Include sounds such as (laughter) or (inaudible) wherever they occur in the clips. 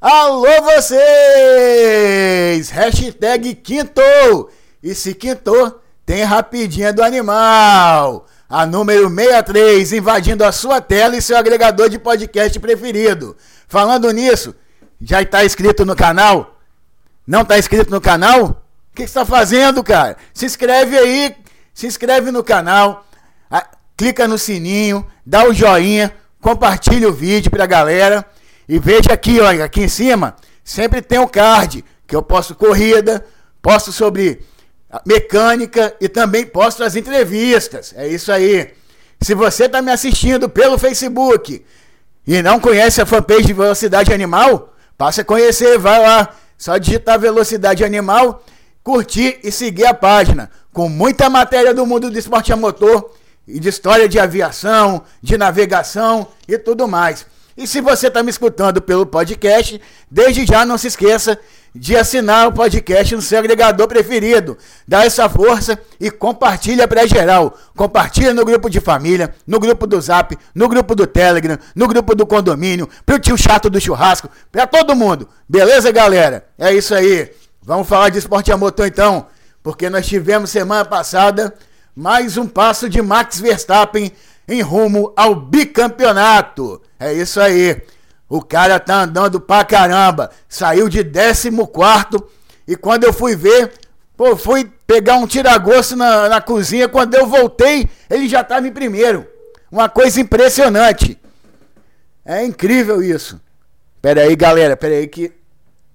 Alô vocês! Hashtag! E se quintou, tem rapidinha do animal! A número 63 invadindo a sua tela e seu agregador de podcast preferido. Falando nisso, já está inscrito no canal? Não está inscrito no canal? O que está fazendo, cara? Se inscreve aí, se inscreve no canal, clica no sininho, dá o joinha, compartilha o vídeo pra galera. E veja aqui, olha, aqui em cima, sempre tem o um card, que eu posto corrida, posto sobre mecânica e também posto as entrevistas. É isso aí. Se você está me assistindo pelo Facebook e não conhece a fanpage de Velocidade Animal, passe a conhecer, vai lá, só digitar Velocidade Animal, curtir e seguir a página, com muita matéria do mundo do esporte a motor e de história de aviação, de navegação e tudo mais. E se você está me escutando pelo podcast, desde já não se esqueça de assinar o podcast no seu agregador preferido. Dá essa força e compartilha para geral. Compartilha no grupo de família, no grupo do Zap, no grupo do Telegram, no grupo do condomínio, pro tio chato do churrasco, para todo mundo. Beleza, galera? É isso aí. Vamos falar de esporte a motor então, porque nós tivemos semana passada mais um passo de Max Verstappen em rumo ao bicampeonato. É isso aí. O cara tá andando pra caramba. Saiu de 14 e quando eu fui ver, pô, fui pegar um tiragosto na, na cozinha. Quando eu voltei, ele já tava em primeiro. Uma coisa impressionante. É incrível isso. Pera aí, galera, pera aí que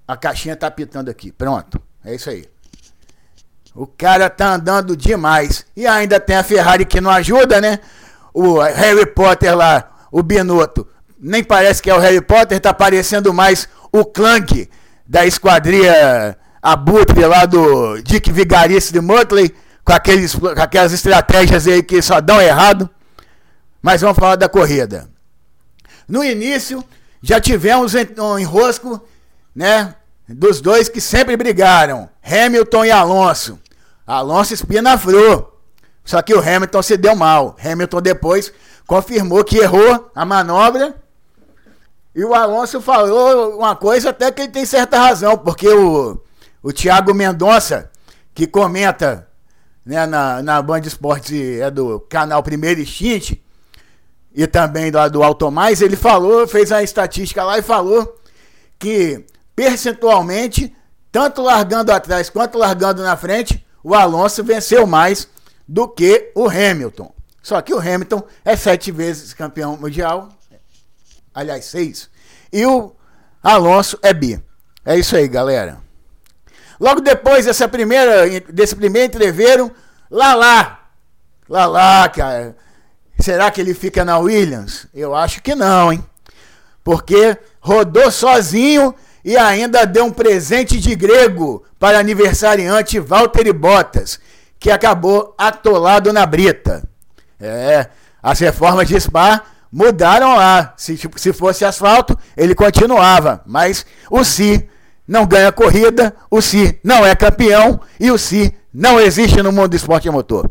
a caixinha tá pitando aqui. Pronto. É isso aí. O cara tá andando demais. E ainda tem a Ferrari que não ajuda, né? O Harry Potter lá, o Binotto nem parece que é o Harry Potter, tá parecendo mais o Clank da esquadria Abutre lá do Dick Vigarice de Motley, com, aqueles, com aquelas estratégias aí que só dão errado. Mas vamos falar da corrida. No início, já tivemos um enrosco, né? Dos dois que sempre brigaram, Hamilton e Alonso. Alonso espinafrou. Só que o Hamilton se deu mal. Hamilton depois confirmou que errou a manobra e o Alonso falou uma coisa até que ele tem certa razão, porque o, o Thiago Mendonça, que comenta né, na, na Band Esportes, é do canal Primeiro Instinto, e também do, do Automais, ele falou, fez a estatística lá e falou que percentualmente, tanto largando atrás quanto largando na frente, o Alonso venceu mais do que o Hamilton. Só que o Hamilton é sete vezes campeão mundial, aliás, seis. E o Alonso é bi. É isso aí, galera. Logo depois dessa primeira, desse primeiro entreveiro, lá lá. Lá lá, cara. Será que ele fica na Williams? Eu acho que não, hein? Porque rodou sozinho e ainda deu um presente de grego para aniversariante Valtteri Bottas, que acabou atolado na brita. É, as reformas de Spa mudaram lá. Se, tipo, se fosse asfalto, ele continuava. Mas o Si não ganha corrida, o Si não é campeão e o Si não existe no mundo do esporte motor.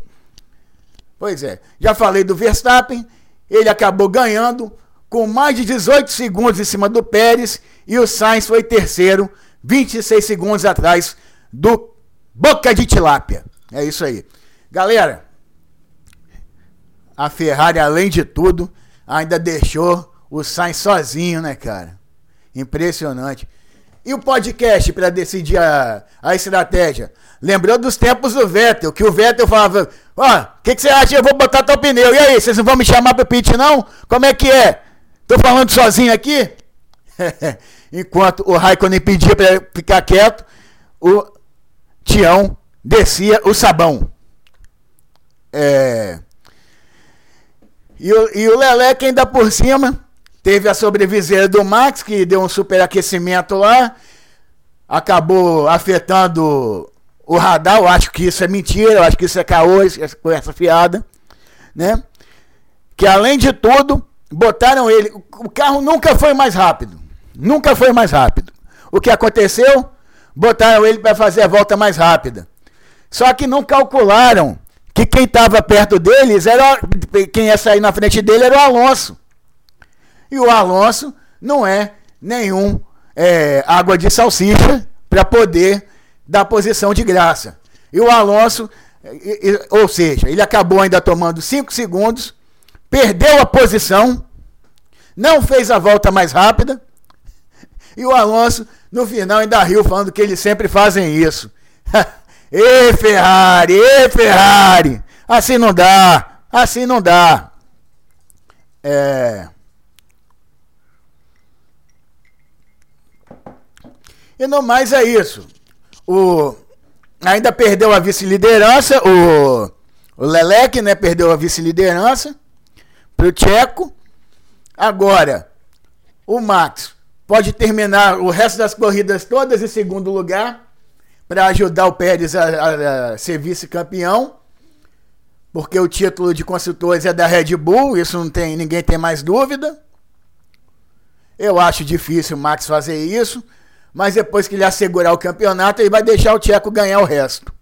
Pois é, já falei do Verstappen, ele acabou ganhando com mais de 18 segundos em cima do Pérez e o Sainz foi terceiro, 26 segundos atrás do Boca de Tilápia. É isso aí. Galera, a Ferrari, além de tudo, ainda deixou o Sainz sozinho, né, cara? Impressionante. E o podcast para decidir a, a estratégia? Lembrou dos tempos do Vettel, que o Vettel falava: Ó, o que, que você acha? Eu vou botar teu pneu. E aí, vocês não vão me chamar pro pit, não? Como é que é? Tô falando sozinho aqui? (laughs) Enquanto o Raikkonen pedia para ficar quieto, o Tião descia o sabão. É. E o, e o ainda por cima teve a sobreviseira do Max, que deu um superaquecimento lá, acabou afetando o radar. Eu acho que isso é mentira, eu acho que isso é caô, com essa fiada, né? Que além de tudo, botaram ele. O carro nunca foi mais rápido. Nunca foi mais rápido. O que aconteceu? Botaram ele para fazer a volta mais rápida. Só que não calcularam que quem estava perto deles era quem ia sair na frente dele era o Alonso. E o Alonso não é nenhum é, água de salsicha para poder dar posição de graça. E o Alonso, ou seja, ele acabou ainda tomando 5 segundos, perdeu a posição, não fez a volta mais rápida, e o Alonso, no final, ainda riu falando que eles sempre fazem isso. (laughs) Ê Ferrari, ê Ferrari! Assim não dá, assim não dá. É. E no mais é isso. O ainda perdeu a vice-liderança, o, o Lelec, né, perdeu a vice-liderança pro Tcheco. Agora, o Max pode terminar o resto das corridas todas em segundo lugar para ajudar o Pérez a, a, ser vice-campeão, porque o título de construtores é da Red Bull, isso não tem ninguém tem mais dúvida. Eu acho difícil o Max fazer isso, mas depois que ele assegurar o campeonato, ele vai deixar o Tcheco ganhar o resto.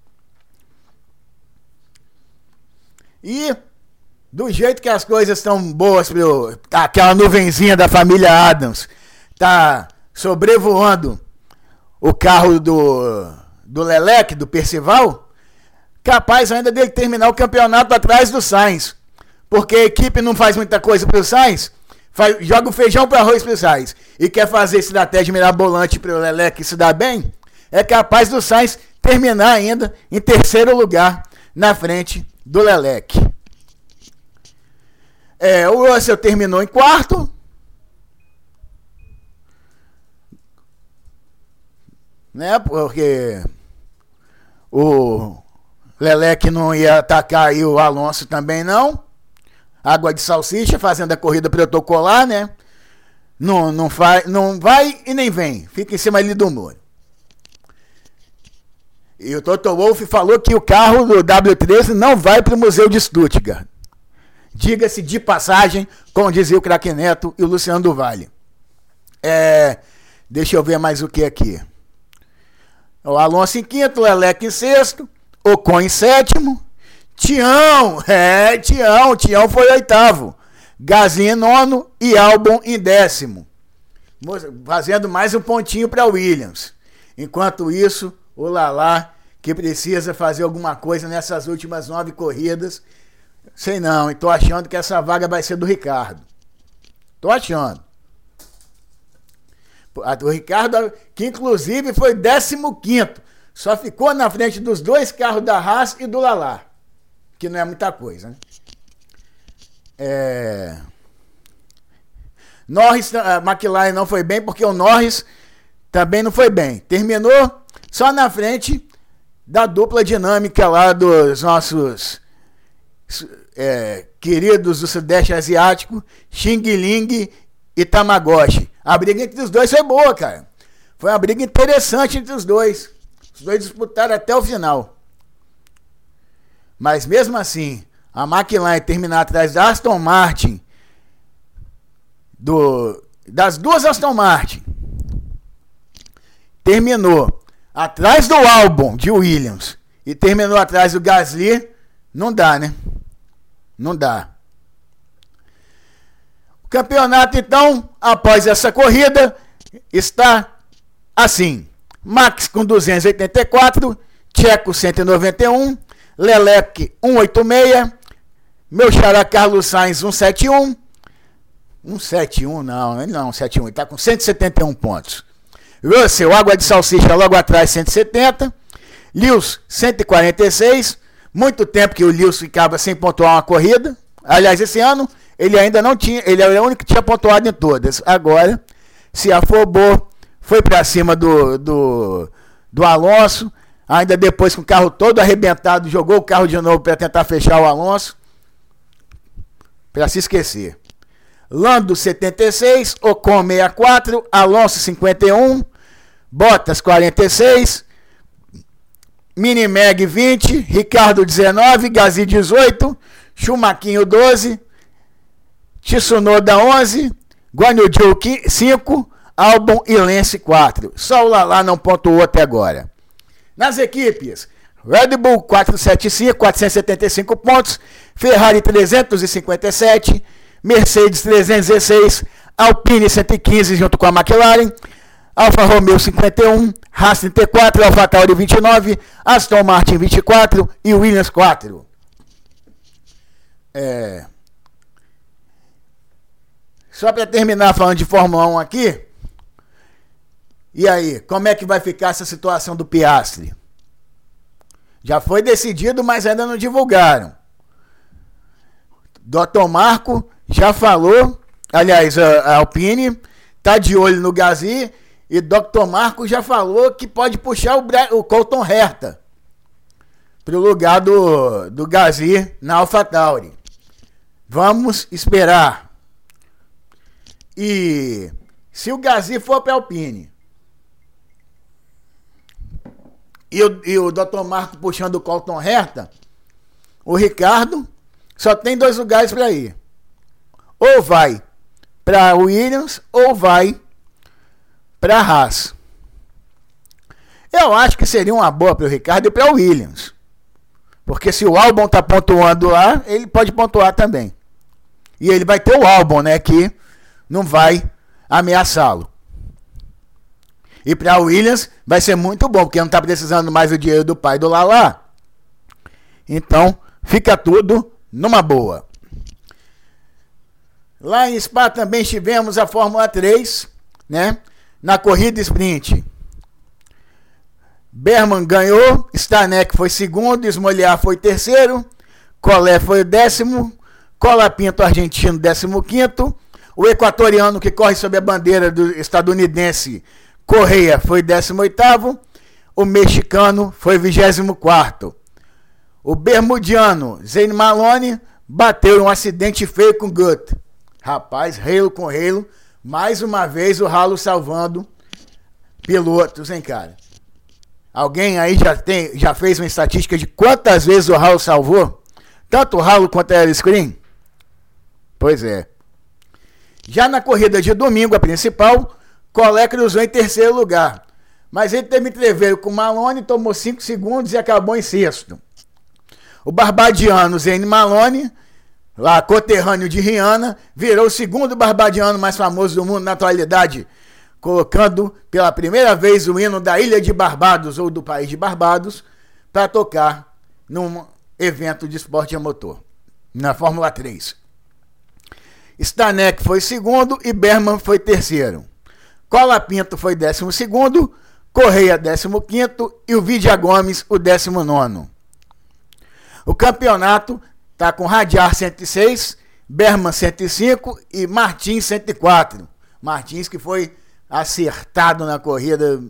E do jeito que as coisas estão boas, pro, aquela nuvenzinha da família Adams tá sobrevoando o carro do, do Lelec, do Percival, capaz ainda dele terminar o campeonato atrás do Sainz. Porque a equipe não faz muita coisa pro Sainz, faz, joga o feijão para arroz pro Sainz e quer fazer estratégia mirabolante pro Lelec se dar bem, é capaz do Sainz terminar ainda em terceiro lugar na frente do Lelec. É, o Russell terminou em quarto, né? Porque o Leleque não ia atacar e o Alonso também não. Água de salsicha fazendo a corrida protocolar, né? Não, não, faz, não vai e nem vem. Fica em cima ali do muro. E o Toto Wolff falou que o carro do W13 não vai para o Museu de Stuttgart. Diga-se de passagem, como dizia o Craque Neto e o Luciano do Vale. É, deixa eu ver mais o que aqui. O Alonso em quinto, Leleque em sexto, Ocon em sétimo, Tião, (laughs) é, Tião, Tião foi oitavo, Gasly em nono e Albon em décimo, fazendo mais um pontinho para Williams. Enquanto isso, o Lalá, que precisa fazer alguma coisa nessas últimas nove corridas, sei não, estou achando que essa vaga vai ser do Ricardo. Tô achando. O Ricardo, que inclusive foi 15, só ficou na frente dos dois carros da Haas e do Lala, que não é muita coisa. Né? É... Norris, a McLaren não foi bem porque o Norris também não foi bem. Terminou só na frente da dupla dinâmica lá dos nossos é, queridos do Sudeste Asiático, Xing Ling e Tamagotchi. A briga entre os dois foi boa, cara. Foi uma briga interessante entre os dois. Os dois disputaram até o final. Mas mesmo assim, a McLaren terminar atrás da Aston Martin, do, das duas Aston Martin, terminou atrás do álbum de Williams e terminou atrás do Gasly, não dá, né? Não dá. Campeonato, então, após essa corrida, está assim: Max com 284, Tcheco 191, Lelec 186, meu xará Carlos Sainz 171, 171 não, ele não 171, ele está com 171 pontos. Russell, Água de Salsicha logo atrás 170, Lewis 146, muito tempo que o Lewis ficava sem pontuar uma corrida, aliás esse ano ele ainda não tinha, ele era o único que tinha pontuado em todas. Agora se afobou, foi para cima do, do, do Alonso, ainda depois com o carro todo arrebentado, jogou o carro de novo para tentar fechar o Alonso. Para se esquecer. Lando 76, Ocon 64, Alonso 51, Bottas 46, Minimeg 20, Ricardo 19, Gazi 18, Chumaquinho 12, Tsunoda 11, Guanyu 5, Albon e Lance 4. Só o Lala não pontuou até agora. Nas equipes, Red Bull 475, 475 pontos, Ferrari 357, Mercedes 316, Alpine 115 junto com a McLaren, Alfa Romeo 51, Haas 34, Alfa Tauri 29, Aston Martin 24 e Williams 4. É... Só para terminar falando de Fórmula 1 aqui. E aí, como é que vai ficar essa situação do Piastri? Já foi decidido, mas ainda não divulgaram. Dr. Marco já falou, aliás, a Alpine tá de olho no Gasly e Dr. Marco já falou que pode puxar o, o Colton Herta para o lugar do, do Gasly na AlphaTauri. Vamos esperar. E se o Gasly for para Alpine e o, e o Dr. Marco puxando o Colton Herta, o Ricardo só tem dois lugares para ir. Ou vai para Williams ou vai para Haas. Eu acho que seria uma boa para o Ricardo e para o Williams. Porque se o Albon tá pontuando lá, ele pode pontuar também. E ele vai ter o Albon, né, que não vai ameaçá-lo. E para Williams vai ser muito bom, porque não está precisando mais do dinheiro do pai do Lala. Então, fica tudo numa boa. Lá em Spa também tivemos a Fórmula 3, né? Na corrida sprint. Berman ganhou, Stanek foi segundo, Smoliar foi terceiro, Colé foi o décimo, Colapinto argentino décimo quinto, o equatoriano que corre sob a bandeira do estadunidense Correia foi décimo oitavo, o mexicano foi vigésimo quarto. O bermudiano Zane Malone bateu um acidente feio com Gut. Rapaz, reilo com reilo, mais uma vez o ralo salvando pilotos, hein, cara? Alguém aí já, tem, já fez uma estatística de quantas vezes o ralo salvou? Tanto o ralo quanto a screen? Pois é. Já na corrida de domingo, a principal, Colé cruzou em terceiro lugar. Mas ele teve entreveiro com Malone, tomou 5 segundos e acabou em sexto. O barbadiano Zane Malone, lá coterrâneo de Rihanna, virou o segundo barbadiano mais famoso do mundo na atualidade, colocando pela primeira vez o hino da Ilha de Barbados ou do país de Barbados para tocar num evento de esporte a motor, na Fórmula 3. Stanek foi segundo e Berman foi terceiro. Cola Pinto foi décimo segundo, Correia décimo quinto e o Vidia Gomes o décimo nono. O campeonato está com Radiar 106, Berman 105 e Martins 104. Martins que foi acertado na corrida,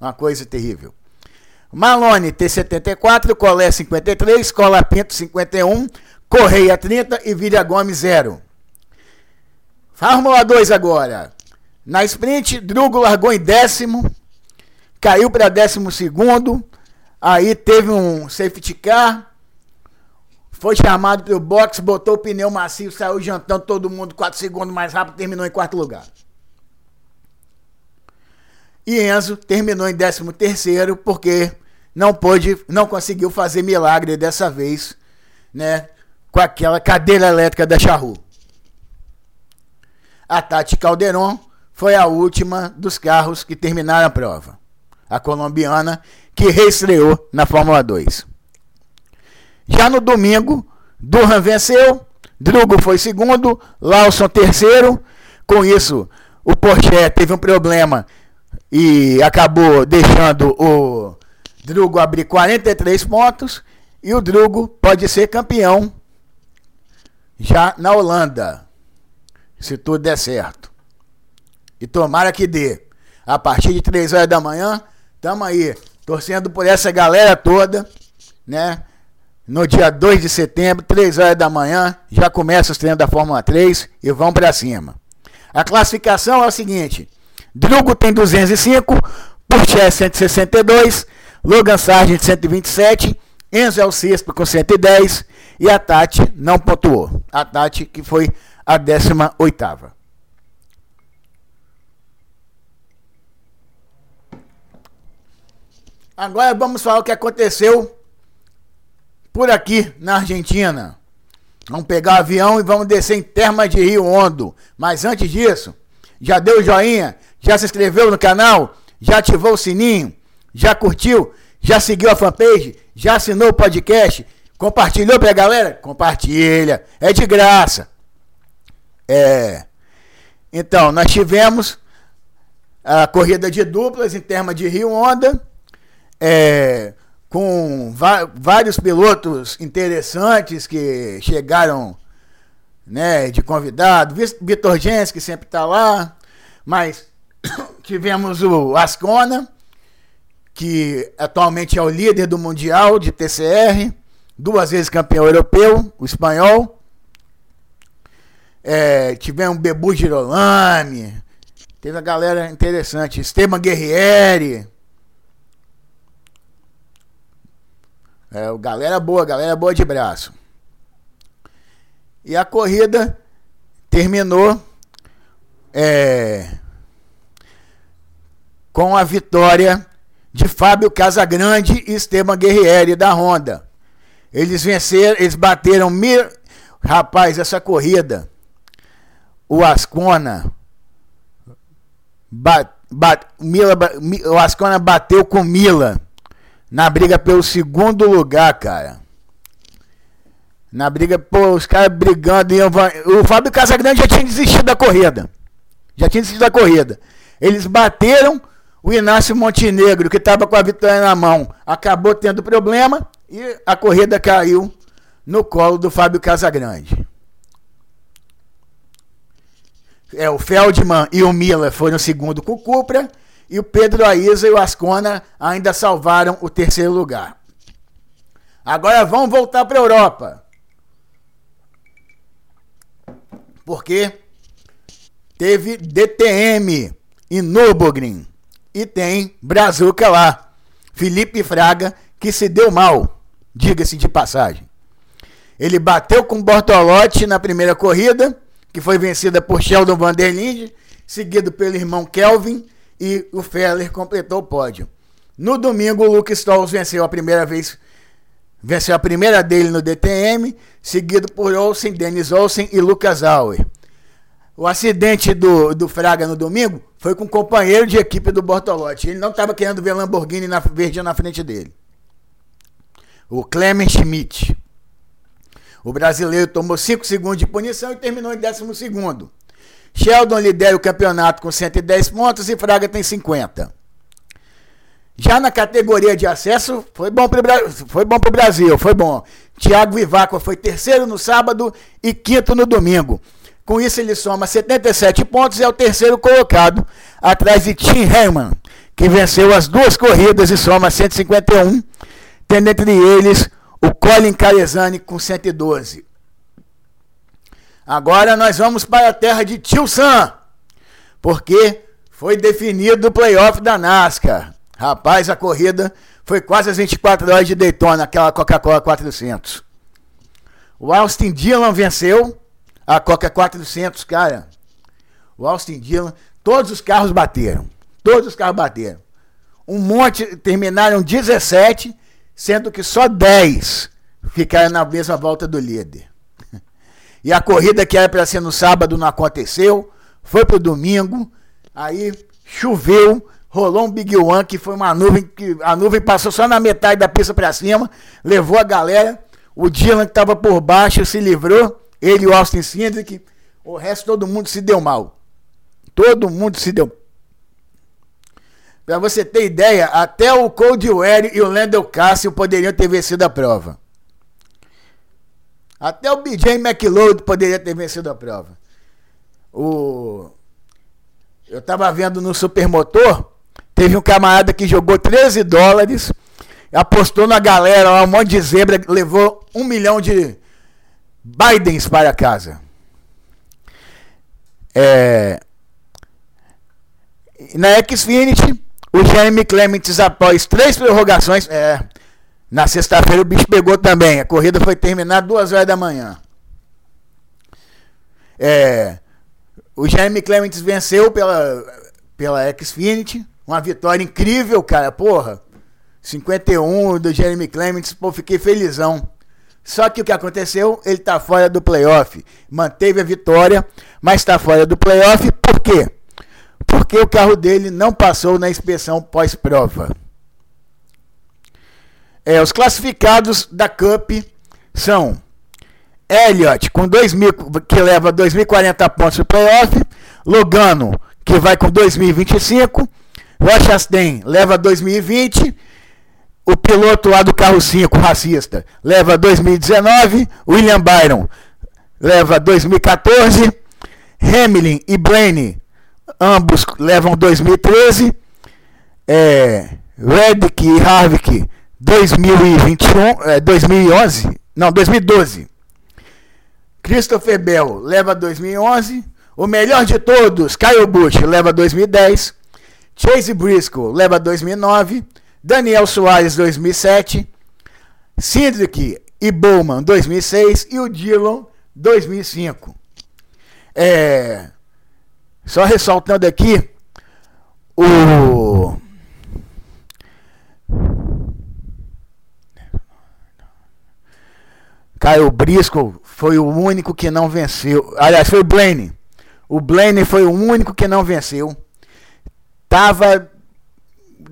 uma coisa terrível. Malone T74, Colé 53, Cola Pinto 51, Correia 30 e Vidia Gomes 0. Fórmula 2 agora. Na sprint, Drugo largou em décimo, caiu para décimo segundo, aí teve um safety car, foi chamado pelo box, botou o pneu macio, saiu jantando todo mundo 4 segundos mais rápido, terminou em quarto lugar. E Enzo terminou em 13 terceiro porque não pôde, não conseguiu fazer milagre dessa vez, né, com aquela cadeira elétrica da Charru. A Tati Calderon foi a última dos carros que terminaram a prova. A colombiana que reestreou na Fórmula 2. Já no domingo, Durham venceu, Drugo foi segundo, Lawson terceiro. Com isso, o Porsche teve um problema e acabou deixando o Drugo abrir 43 pontos. E o Drugo pode ser campeão já na Holanda, se tudo der certo. E tomara que dê. A partir de 3 horas da manhã, tamo aí, torcendo por essa galera toda, né? No dia 2 de setembro, 3 horas da manhã, já começa os treinos da Fórmula 3 e vão para cima. A classificação é o seguinte: Drugo tem 205, Purché 162, Logan Sargent 127, Enzo é o sexto com 110 e a Tati não pontuou. A Tati que foi a 18 oitava. Agora vamos falar o que aconteceu por aqui na Argentina. Vamos pegar o avião e vamos descer em Termas de Rio Hondo. Mas antes disso, já deu joinha? Já se inscreveu no canal? Já ativou o sininho? Já curtiu? Já seguiu a fanpage? Já assinou o podcast? Compartilhou pra galera? Compartilha. É de graça. É. Então, nós tivemos a corrida de duplas em termos de Rio Honda. É, com vários pilotos interessantes que chegaram né, de convidado. Vitor Gens, que sempre está lá. Mas (coughs) tivemos o Ascona, que atualmente é o líder do Mundial de TCR, duas vezes campeão europeu, o espanhol. É, tivemos Bebu Girolami, teve a galera interessante, Esteban Guerrieri. É, galera boa, galera boa de braço. E a corrida terminou é, com a vitória de Fábio Casagrande e Esteban Guerrieri da Honda. Eles venceram, eles bateram mil. Rapaz, essa corrida, o Ascona, bat, bat, Mila, o Ascona bateu com Mila na briga pelo segundo lugar, cara. Na briga, pô, os caras brigando. Iam, o Fábio Casagrande já tinha desistido da corrida. Já tinha desistido da corrida. Eles bateram o Inácio Montenegro, que estava com a vitória na mão, acabou tendo problema e a corrida caiu no colo do Fábio Casagrande. É, o Feldman e o Miller foram segundo com o Cupra e o Pedro Aiza e o Ascona ainda salvaram o terceiro lugar. Agora vamos voltar para a Europa. Porque teve DTM em Nürburgring e tem Brazuca lá. Felipe Fraga, que se deu mal, diga-se de passagem. Ele bateu com Bortolotti na primeira corrida, que foi vencida por Sheldon Van der Linde, seguido pelo irmão Kelvin e o Feller completou o pódio. No domingo, o Luke Stolz venceu a primeira vez, venceu a primeira dele no DTM, seguido por Olsen, Dennis Olsen e Lucas Auer. O acidente do, do Fraga no domingo foi com um companheiro de equipe do Bortolotti. Ele não estava querendo ver Lamborghini na, verde na frente dele. O Clement Schmidt. O brasileiro tomou 5 segundos de punição e terminou em 12 segundo. Sheldon lidera o campeonato com 110 pontos e Fraga tem 50. Já na categoria de acesso, foi bom para o Brasil, foi bom. Thiago Vivaco foi terceiro no sábado e quinto no domingo. Com isso, ele soma 77 pontos e é o terceiro colocado, atrás de Tim Herman, que venceu as duas corridas e soma 151, tendo entre eles o Colin Carezani com 112. Agora nós vamos para a terra de Tio Sam, porque foi definido o playoff da NASCAR. Rapaz, a corrida foi quase as 24 horas de Daytona, aquela Coca-Cola 400. O Austin Dillon venceu a Coca 400, cara. O Austin Dillon, todos os carros bateram. Todos os carros bateram. Um monte terminaram 17, sendo que só 10 ficaram na mesma volta do líder. (laughs) E a corrida que era para ser no sábado não aconteceu, foi pro domingo, aí choveu, rolou um Big One que foi uma nuvem que a nuvem passou só na metade da pista para cima, levou a galera, o Dylan que estava por baixo se livrou, ele e o Austin Cindric, o resto todo mundo se deu mal. Todo mundo se deu Para você ter ideia, até o Coldwell e o Landel Cassio poderiam ter vencido a prova. Até o BJ McLeod poderia ter vencido a prova. O... Eu estava vendo no Supermotor, teve um camarada que jogou 13 dólares, apostou na galera, um monte de zebra, levou um milhão de Bidens para casa. É... Na Xfinity, o Jeremy Clements, após três prorrogações, é, na sexta-feira o bicho pegou também. A corrida foi terminada duas horas da manhã. É, o Jeremy Clements venceu pela, pela Xfinity. Uma vitória incrível, cara. Porra. 51 do Jeremy Clements. Pô, fiquei felizão. Só que o que aconteceu? Ele tá fora do playoff. Manteve a vitória, mas está fora do playoff. Por quê? Porque o carro dele não passou na inspeção pós-prova. É, os classificados da Cup são Elliott com 2000, que leva 2.040 pontos para o playoff, Logano que vai com 2025, Rochastain leva 2020, o piloto lá do carro 5, racista, leva 2019, William Byron leva 2014, Hamlin e Blaney ambos levam 2013, é, Reddick e Harvick 2021, é, 2011, não, 2012. Christopher Bell leva 2011, o melhor de todos, Kyle Busch leva 2010, Chase Briscoe leva 2009, Daniel Soares 2007, Cindric e Bowman 2006 e o Dillon 2005. É, só ressaltando aqui o Caio Briscoe foi o único que não venceu. Aliás, foi o Blaine. O Blaine foi o único que não venceu. Tava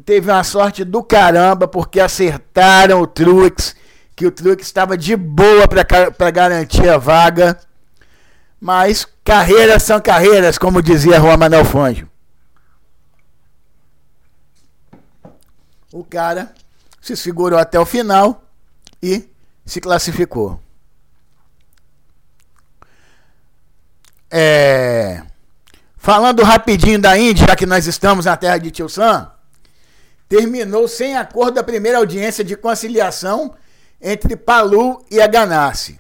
teve uma sorte do caramba porque acertaram o Truex, que o Truex estava de boa para garantir a vaga. Mas carreiras são carreiras, como dizia Juan Manuel Fangio. O cara se segurou até o final e se classificou. É, falando rapidinho da Índia, já que nós estamos na terra de Tio Sam, terminou sem acordo a primeira audiência de conciliação entre Palu e a Ganassi.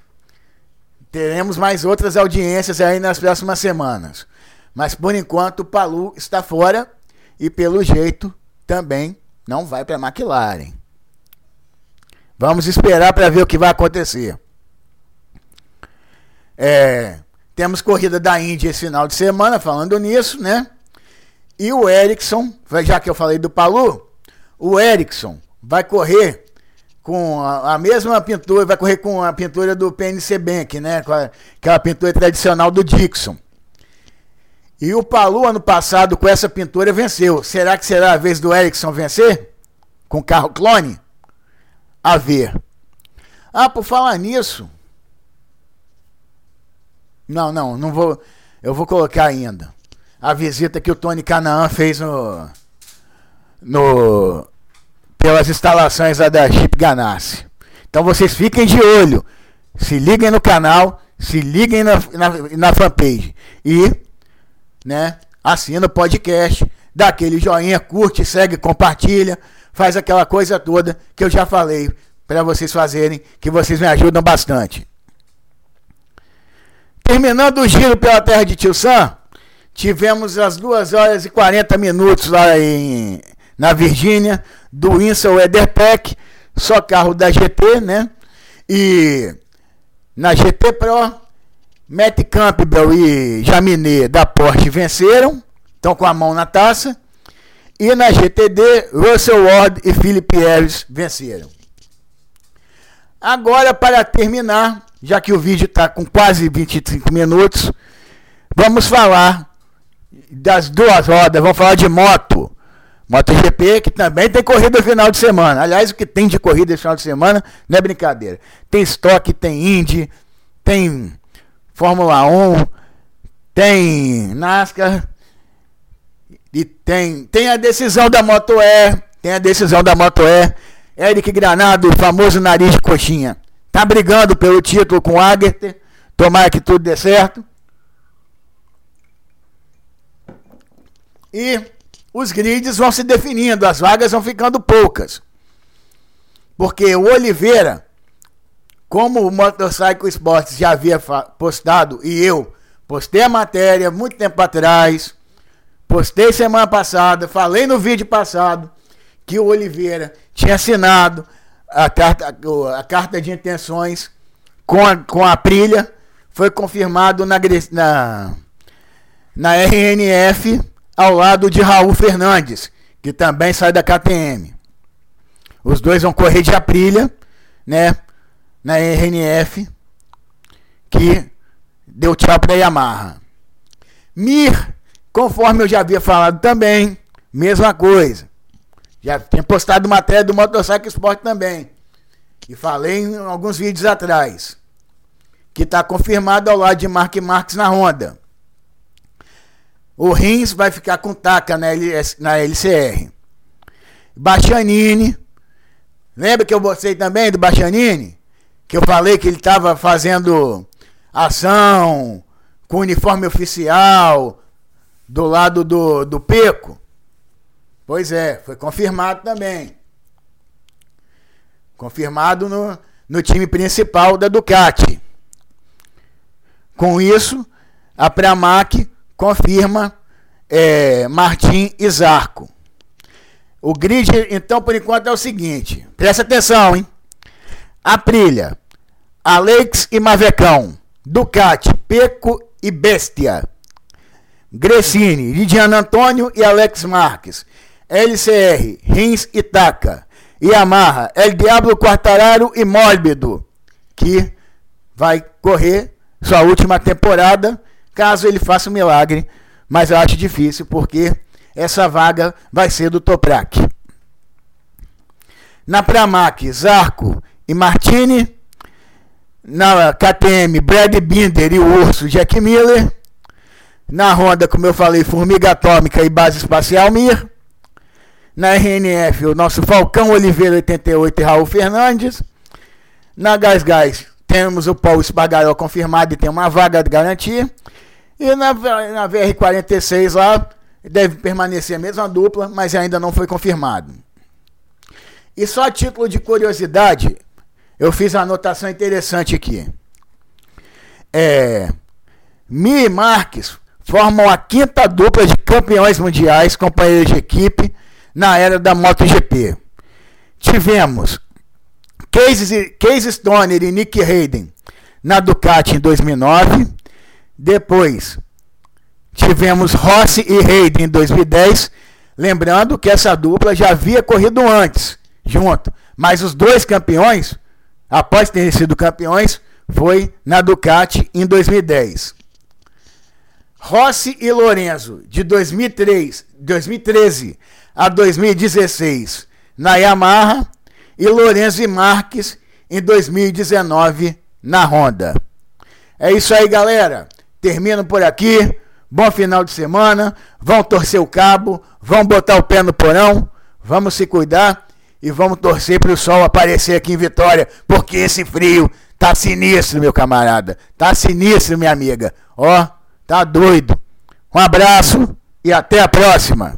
Teremos mais outras audiências aí nas próximas semanas. Mas por enquanto o Palu está fora e pelo jeito também não vai para a McLaren. Vamos esperar para ver o que vai acontecer. É, temos corrida da Índia esse final de semana, falando nisso, né? E o Ericsson, já que eu falei do Palu, o Ericsson vai correr com a, a, mesma pintura, vai correr com a pintura do PNC Bank, né? Com a, aquela pintura tradicional do Dixon. E o Palu, ano passado, com essa pintura, venceu. Será que será a vez do Ericsson vencer? Com carro clone? A ver. Ah, por falar nisso. Não, não, não vou. Eu vou colocar ainda. A visita que o Tony Canaan fez no. No pelas instalações da Chip Ganassi. Então vocês fiquem de olho. Se liguem no canal, se liguem na, na, na fanpage. E, né, assina o podcast, dá aquele joinha, curte, segue, compartilha, faz aquela coisa toda que eu já falei para vocês fazerem, que vocês me ajudam bastante. Terminando o giro pela terra de Tio Sam, tivemos as 2 horas e 40 minutos lá em, na Virgínia, do Winston Ederpack, só carro da GT, né? E na GT Pro, Matt Campbell e Jaminet da Porsche venceram, estão com a mão na taça. E na GTD, Russell Ward e Philip Harris venceram. Agora, para terminar, já que o vídeo está com quase 25 minutos, vamos falar das duas rodas, vamos falar de moto. MotoGP, que também tem corrida final de semana. Aliás, o que tem de corrida final de semana não é brincadeira. Tem estoque, tem Indy, tem Fórmula 1, tem NASCAR e tem, tem a decisão da Moto E, tem a decisão da Moto E. Eric Granado, famoso nariz de coxinha, tá brigando pelo título com o Agerter. Tomara que tudo dê certo. E os grids vão se definindo, as vagas vão ficando poucas. Porque o Oliveira, como o Motorcycle Sports já havia postado, e eu postei a matéria muito tempo atrás, postei semana passada, falei no vídeo passado, que o Oliveira tinha assinado a carta, a carta de intenções com a, com a Prilha, foi confirmado na, na, na RNF ao lado de Raul Fernandes, que também sai da KTM. Os dois vão correr de Aprilha, né? Na RNF, que deu tchau para Yamaha. Mir Conforme eu já havia falado também, mesma coisa. Já tinha postado matéria do Motorcycle Sport também. E falei em alguns vídeos atrás. Que está confirmado ao lado de Mark Marques na Honda. O Rins vai ficar com taca na, LS, na LCR. Bastianini. Lembra que eu mostrei também do Bastianini? Que eu falei que ele estava fazendo ação com uniforme oficial do lado do, do Peco. Pois é, foi confirmado também. Confirmado no, no time principal da Ducati. Com isso, a Pramac confirma é, Martim Zarco. O grid, então, por enquanto é o seguinte. Presta atenção, hein? Aprilia, Alex e Mavecão, Ducati, Peco e Bestia. Gressini, Lidiano Antônio e Alex Marques. LCR, Rins e Taca. Yamaha, El Diablo Quartararo e Mórbido, que vai correr sua última temporada, caso ele faça um milagre, mas eu acho difícil porque essa vaga vai ser do Toprak. Na Pramac, Zarco e Martini. Na KTM, Brad Binder e o Urso Jack Miller. Na Honda, como eu falei, Formiga Atômica e Base Espacial Mir. Na RNF, o nosso Falcão Oliveira 88 e Raul Fernandes. Na Gás Gás, temos o Paulo Espargaró confirmado e tem uma vaga de garantia. E na, na VR46 lá, deve permanecer a mesma dupla, mas ainda não foi confirmado. E só a título de curiosidade, eu fiz uma anotação interessante aqui. É, Mi e Marques formam a quinta dupla de campeões mundiais, companheiros de equipe, na era da MotoGP. Tivemos Case, Case Stoner e Nick Hayden na Ducati em 2009. Depois tivemos Rossi e Hayden em 2010. Lembrando que essa dupla já havia corrido antes, junto. Mas os dois campeões, após terem sido campeões, foi na Ducati em 2010. Rossi e Lorenzo, de 2003, 2013 a 2016 na Yamaha e Lourenço e Marques em 2019 na Honda. É isso aí, galera. Termino por aqui. Bom final de semana. Vão torcer o cabo, vão botar o pé no porão, vamos se cuidar e vamos torcer para o sol aparecer aqui em Vitória, porque esse frio tá sinistro, meu camarada. Tá sinistro, minha amiga. Ó, tá doido. Um abraço e até a próxima.